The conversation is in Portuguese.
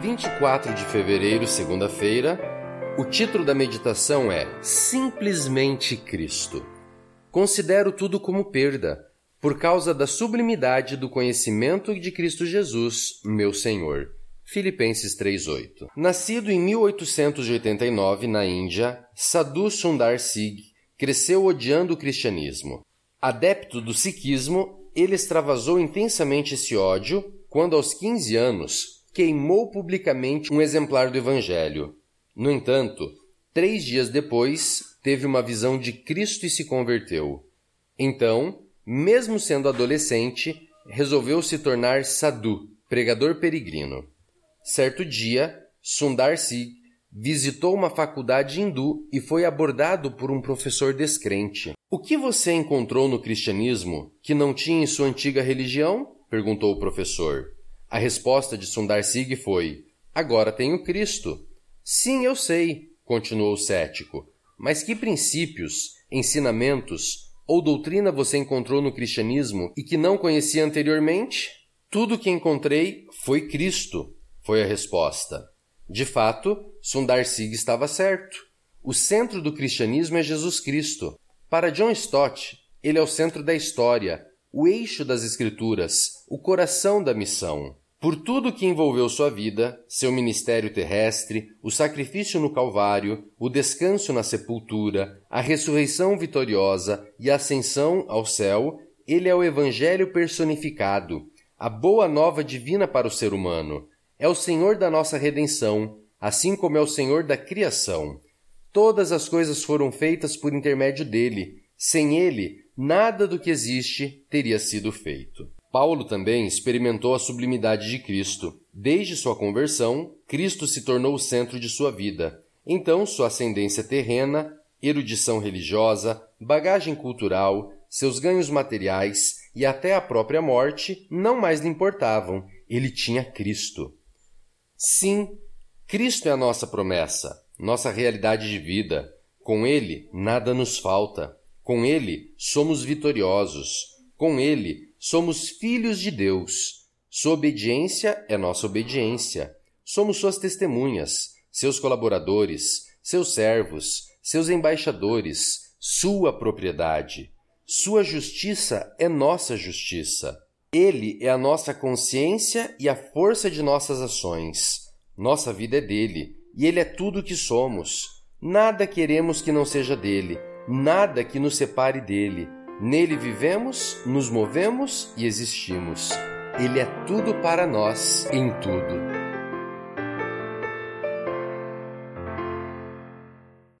24 de fevereiro, segunda-feira. O título da meditação é Simplesmente Cristo. Considero tudo como perda, por causa da sublimidade do conhecimento de Cristo Jesus, meu Senhor. Filipenses 3:8. Nascido em 1889 na Índia, Sadhu Sundar Singh cresceu odiando o cristianismo. Adepto do sikhismo, ele extravasou intensamente esse ódio quando aos 15 anos queimou publicamente um exemplar do Evangelho. No entanto, três dias depois, teve uma visão de Cristo e se converteu. Então, mesmo sendo adolescente, resolveu se tornar sadhu, pregador peregrino. Certo dia, Sundar Singh visitou uma faculdade hindu e foi abordado por um professor descrente. O que você encontrou no cristianismo que não tinha em sua antiga religião? perguntou o professor. A resposta de Sundar Singh foi: Agora tenho Cristo. Sim, eu sei, continuou o cético. Mas que princípios, ensinamentos ou doutrina você encontrou no cristianismo e que não conhecia anteriormente? Tudo que encontrei foi Cristo, foi a resposta. De fato, Sundar Singh estava certo. O centro do cristianismo é Jesus Cristo. Para John Stott, ele é o centro da história, o eixo das Escrituras, o coração da missão. Por tudo que envolveu sua vida, seu ministério terrestre, o sacrifício no Calvário, o descanso na sepultura, a ressurreição vitoriosa e a ascensão ao céu, ele é o Evangelho personificado, a boa nova divina para o ser humano. É o Senhor da nossa redenção, assim como é o Senhor da criação. Todas as coisas foram feitas por intermédio dele. Sem ele, nada do que existe teria sido feito. Paulo também experimentou a sublimidade de Cristo. Desde sua conversão, Cristo se tornou o centro de sua vida. Então, sua ascendência terrena, erudição religiosa, bagagem cultural, seus ganhos materiais e até a própria morte não mais lhe importavam. Ele tinha Cristo. Sim, Cristo é a nossa promessa, nossa realidade de vida. Com Ele, nada nos falta. Com Ele, somos vitoriosos. Com Ele, Somos filhos de Deus. Sua obediência é nossa obediência. Somos suas testemunhas, seus colaboradores, seus servos, seus embaixadores, sua propriedade. Sua justiça é nossa justiça. Ele é a nossa consciência e a força de nossas ações. Nossa vida é dele, e ele é tudo o que somos. Nada queremos que não seja dele, nada que nos separe dele. Nele vivemos, nos movemos e existimos. Ele é tudo para nós, em tudo.